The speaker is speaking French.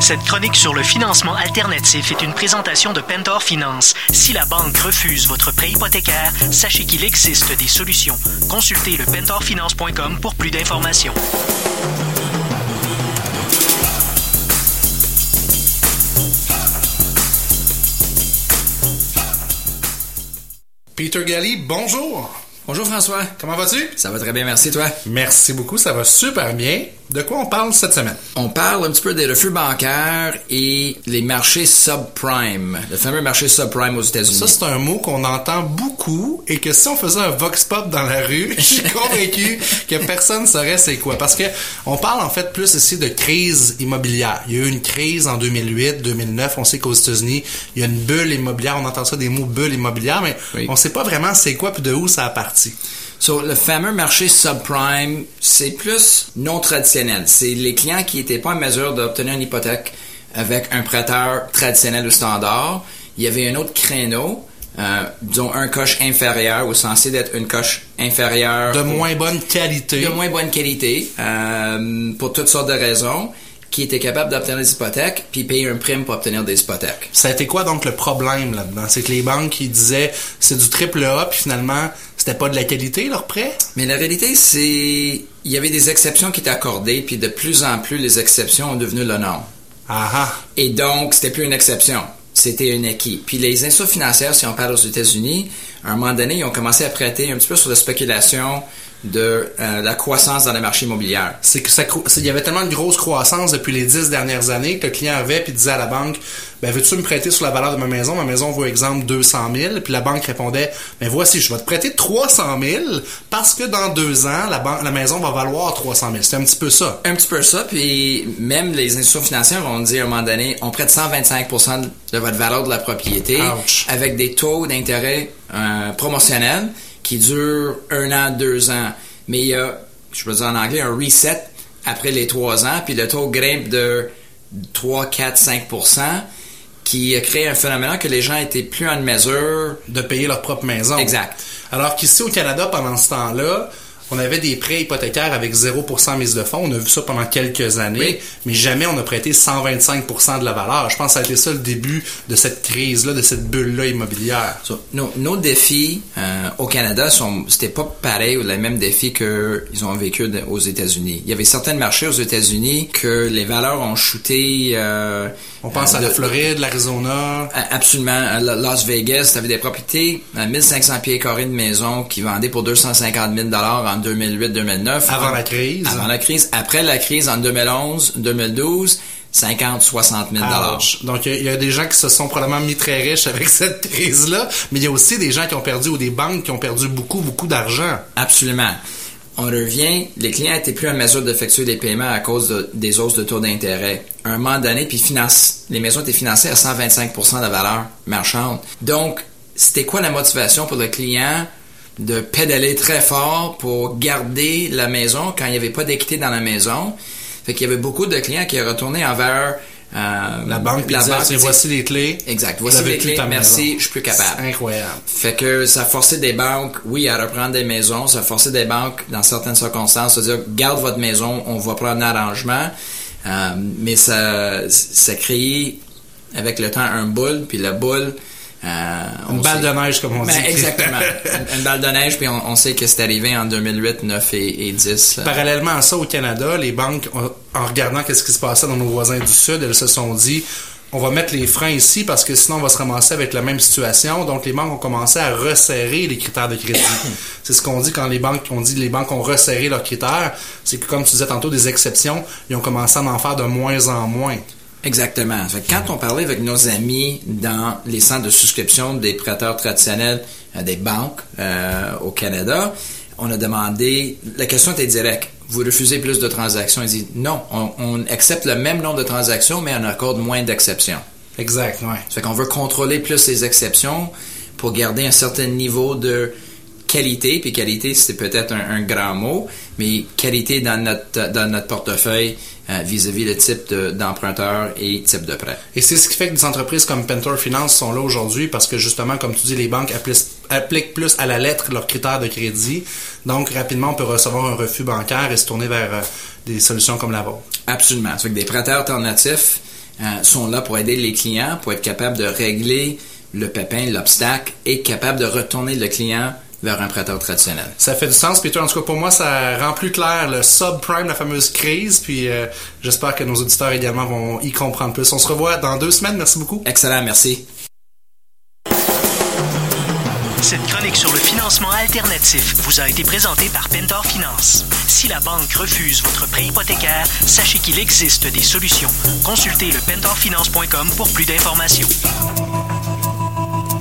Cette chronique sur le financement alternatif est une présentation de Pentor Finance. Si la banque refuse votre prêt hypothécaire, sachez qu'il existe des solutions. Consultez le pentorfinance.com pour plus d'informations. Peter Galli, bonjour. Bonjour François. Comment vas-tu? Ça va très bien, merci toi? Merci beaucoup, ça va super bien. De quoi on parle cette semaine? On parle un petit peu des refus bancaires et les marchés subprime, le fameux marché subprime aux États-Unis. Ça, c'est un mot qu'on entend beaucoup et que si on faisait un vox pop dans la rue, je suis convaincu que personne ne saurait c'est quoi. Parce que on parle en fait plus ici de crise immobilière. Il y a eu une crise en 2008, 2009. On sait qu'aux États-Unis, il y a une bulle immobilière. On entend ça des mots bulle immobilière, mais Oui. on sait pas vraiment c'est quoi puis de où ça a parti. So, le fameux marché subprime, c'est plus non traditionnel. C'est les clients qui n'étaient pas en mesure d'obtenir une hypothèque avec un prêteur traditionnel ou standard. Il y avait un autre créneau, euh, disons un coche inférieur ou censé d'être une coche inférieure. De moins bonne qualité. de moins bonne qualité euh, pour toutes sortes de raisons, qui était capable d'obtenir des hypothèques puis payer un prime pour obtenir des hypothèques. Ça a été quoi donc le problème là-dedans? C'est que les banques qui disaient c'est du triple A, puis finalement, c'était pas de la qualité leur prêt? Mais la réalité, c'est il y avait des exceptions qui étaient accordées, puis de plus en plus, les exceptions ont devenu le norme. Ah ah. Et donc, c'était plus une exception. C'était un acquis. Puis les institutions financières, si on parle aux États-Unis, à un moment donné, ils ont commencé à prêter un petit peu sur la spéculation de euh, la croissance dans les marchés immobiliers. c'est que ça il y avait tellement de grosse croissance depuis les dix dernières années que le client avait puis disait à la banque ben veux-tu me prêter sur la valeur de ma maison? Ma maison vaut exemple 200 000 puis la banque répondait ben voici je vais te prêter 300 000 parce que dans deux ans la banque la maison va valoir 300 000 c'était un petit peu ça. Un petit peu ça, puis même les institutions financières ont dit à un moment donné, on prête 125% de votre valeur de la propriété Ouch. avec des taux d'intérêt euh, promotionnels qui durent un an, deux ans. Mais il y a, je peux dire en anglais, un reset après les trois ans, puis le taux grimpe de 3, 4, 5% qui a créé un phénomène que les gens étaient plus en mesure de payer leur propre maison Exact. alors qu'ici au Canada pendant ce temps-là on avait des prêts hypothécaires avec 0% mise de fonds. On a vu ça pendant quelques années, Oui. mais jamais on a prêté 125% de la valeur. Je pense que ça a été ça le début de cette crise-là, de cette bulle-là immobilière. So, nos, nos défis euh, au Canada sont c'était pas pareil ou les mêmes défis que ils ont vécu de- aux États-Unis. Il y avait certains marchés aux États-Unis que les valeurs ont shooté. euh, On pense euh, à la de- Floride, l'Arizona. Absolument. À La- Las Vegas, tu avais des propriétés à 1500 pieds carrés de maison qui vendaient pour 250 000 en 2008-2009. Avant la crise. Avant la crise. Après la crise en 2011-2012, 50-60 000 Ouch. Donc, il y, a- il y a des gens qui se sont probablement mis très riches avec cette crise-là, mais il y a aussi des gens qui ont perdu ou des banques qui ont perdu beaucoup, beaucoup d'argent. Absolument. On revient, les clients étaient plus en mesure d'effectuer des paiements à cause de- des hausses de taux d'intérêt. Un moment donné, puis finance, les maisons étaient financées à 125% de la valeur marchande. Donc, c'était quoi la motivation pour le client de pédaler très fort pour garder la maison quand il n'y avait pas d'équité dans la maison? Fait qu'il y avait beaucoup de clients qui retournaient envers euh, La banque la banque, disait- voici les clés. Exact. Voici les clés. Merci, maison. je suis plus capable. Incroyable. Fait que ça forçait des banques, oui, à reprendre des maisons, ça forçait des banques, dans certaines circonstances, à dire, garde votre maison, on va prendre un arrangement. Euh, mais ça, ça créait, avec le temps, un boule, puis la boule... euh, Une balle sait- de neige, comme on Ben, dit. exactement. une, une balle de neige, puis on, on sait que c'est arrivé en 2008, 9 et, et 10. là. Parallèlement à ça, au Canada, les banques, en regardant qu'est-ce qui se passait dans nos voisins du Sud, elles se sont dit, on va mettre les freins ici parce que sinon on va se ramasser avec la même situation. Donc les banques ont commencé à resserrer les critères de crédit. C'est ce qu'on dit quand les banques on dit les banques ont resserré leurs critères. C'est que comme tu disais tantôt, des exceptions, ils ont commencé à en faire de moins en moins. Exactement. Fait que quand on parlait avec nos amis dans les centres de souscription des prêteurs traditionnels euh, des banques euh, au Canada, on a demandé, la question était directe. Vous refusez plus de transactions? Ils disent non, on, on accepte le même nombre de transactions, mais on accorde moins d'exceptions. Exact, ouais. Fait qu'on veut contrôler plus les exceptions pour garder un certain niveau de qualité, puis qualité, c'est peut-être un, un grand mot, mais qualité dans notre, dans notre portefeuille euh, vis-à-vis le type de- d'emprunteur et type de prêt. Et c'est ce qui fait que des entreprises comme Pentor Finance sont là aujourd'hui parce que justement, comme tu dis, les banques appliquent, appliquent plus à la lettre leurs critères de crédit. Donc, rapidement, on peut recevoir un refus bancaire et se tourner vers euh, des solutions comme la vôtre. Absolument. Ça fait que des prêteurs alternatifs euh, sont là pour aider les clients, pour être capables de régler le pépin, l'obstacle, et capable de retourner le client vers un prêteur traditionnel. Ça fait du sens, Peter. En tout cas, pour moi, ça rend plus clair le subprime, la fameuse crise. Puis euh, j'espère que nos auditeurs également vont y comprendre plus. On se revoit dans deux semaines. Merci beaucoup. Excellent, merci. Cette chronique sur le financement alternatif vous a été présentée par Pentor Finance. Si la banque refuse votre prêt hypothécaire, sachez qu'il existe des solutions. Consultez le pentorfinance.com pour plus d'informations.